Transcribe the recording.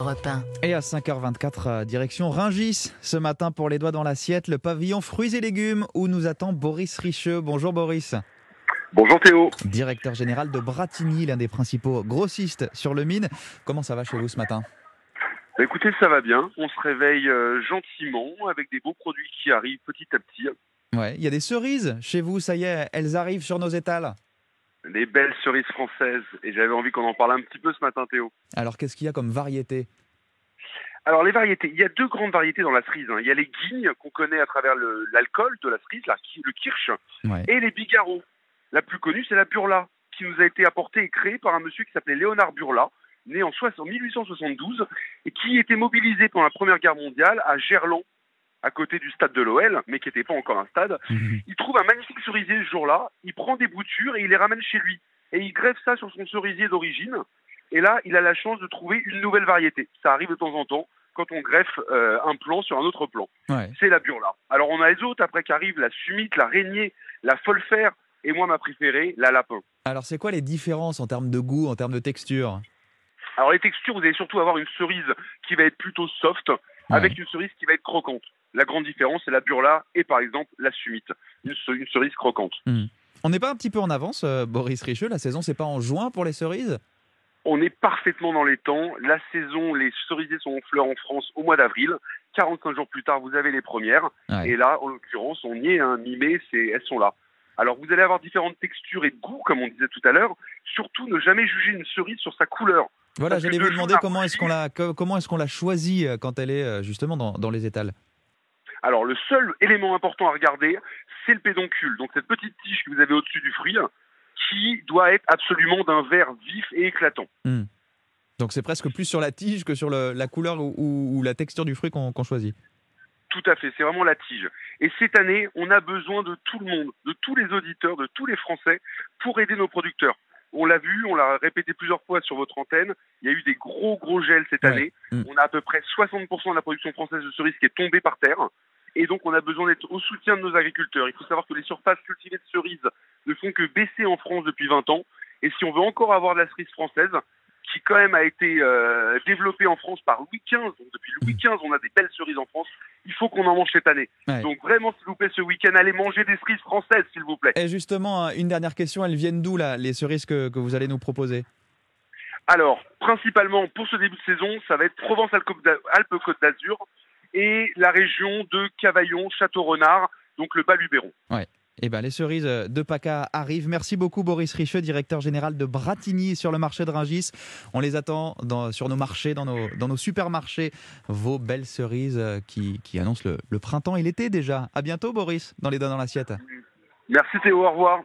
Europe 1. Et à 5h24, euh, direction Ringis. Ce matin, pour les doigts dans l'assiette, le pavillon fruits et légumes où nous attend Boris Richeux. Bonjour Boris. Bonjour Théo. Directeur général de Bratigny, l'un des principaux grossistes sur le mine. Comment ça va chez vous ce matin? Bah, écoutez, ça va bien. On se réveille euh, gentiment avec des beaux produits qui arrivent petit à petit. Ouais, il y a des cerises chez vous, ça y est, elles arrivent sur nos étals. Les belles cerises françaises. Et j'avais envie qu'on en parle un petit peu ce matin, Théo. Alors qu'est-ce qu'il y a comme variété? Alors les variétés, il y a deux grandes variétés dans la cerise. hein. Il y a les guignes qu'on connaît à travers l'alcool de la cerise, la- le kirsch, Ouais. et les bigarreaux. La plus connue, c'est la burla, qui nous a été apportée et créée par un monsieur qui s'appelait Léonard Burla, né en 1872, et qui était mobilisé pendant la Première Guerre mondiale à Gerland, à côté du stade de l'OL, mais qui n'était pas encore un stade. Il trouve un magnifique cerisier ce jour-là, il prend des boutures et il les ramène chez lui. Et il greffe ça sur son cerisier d'origine. Et là, il a la chance de trouver une nouvelle variété. Ça arrive de temps en temps quand on greffe euh, un plan sur un autre plan. Ouais. C'est la burla. Alors on a les autres après qui arrivent, la sumite, la raignée, la folfer, et moi ma préférée, la lapin. Alors c'est quoi les différences en termes de goût, en termes de texture? Alors les textures, vous allez surtout avoir une cerise qui va être plutôt soft, avec une cerise qui va être croquante. La grande différence, c'est la burla et par exemple la sumite, une, ce- une cerise croquante. On n'est pas un petit peu en avance, euh, Boris Richeux La saison, c'est pas en juin pour les cerises? On est parfaitement dans les temps. La saison, les cerisiers sont en fleurs en France au mois d'avril. 45 jours plus tard, vous avez les premières. Ouais. Et là, en l'occurrence, on y est, hein, mi-mai, elles sont là. Alors, vous allez avoir différentes textures et goûts, comme on disait tout à l'heure. Surtout, ne jamais juger une cerise sur sa couleur. Voilà, j'allais vous demander comment est-ce qu'on la, co- comment est-ce qu'on la choisit euh, quand elle est euh, justement dans, dans les étals? Alors, le seul élément important à regarder, c'est le pédoncule. Donc, cette petite tige que vous avez au-dessus du fruit, qui doit être absolument d'un vert vif et éclatant. Donc c'est presque plus sur la tige que sur le- la couleur ou, ou- ou la texture du fruit qu'on qu'on choisit? Tout à fait, c'est vraiment la tige. Et cette année, on a besoin de tout le monde, de tous les auditeurs, de tous les Français pour aider nos producteurs. On l'a vu, on l'a répété plusieurs fois sur votre antenne, il y a eu des gros gros gels cette Ouais. année. Mm. On a à peu près 60% de la production française de cerises qui est tombée par terre. Et donc on a besoin d'être au soutien de nos agriculteurs. Il faut savoir que les surfaces cultivées de cerises ne font que baisser en France depuis 20 ans. Et si on veut encore avoir de la cerise française, qui quand même a été euh, développée en France par Louis XV, donc depuis Louis XV on a des belles cerises en France, il faut qu'on en mange cette année. Ouais. Donc vraiment, s'il vous plaît, ce week-end, allez manger des cerises françaises, s'il vous plaît. Et justement, euh, une dernière question, elles viennent d'où là, les cerises que, que vous allez nous proposer? Alors, principalement pour ce début de saison, ça va être Provence-Alpes-Côte d'Azur et la région de Cavaillon, Château-Renard, donc le Bas-Luberon. Eh ben, les cerises de PACA arrivent. Merci beaucoup Boris Richeux, directeur général de Bratigny sur le marché de Ringis. On les attend dans- sur nos marchés, dans nos, dans nos supermarchés. Vos belles cerises euh, qui, qui annoncent le, le printemps et l'été déjà. À bientôt Boris, dans les dents dans l'assiette. Merci Théo, au revoir.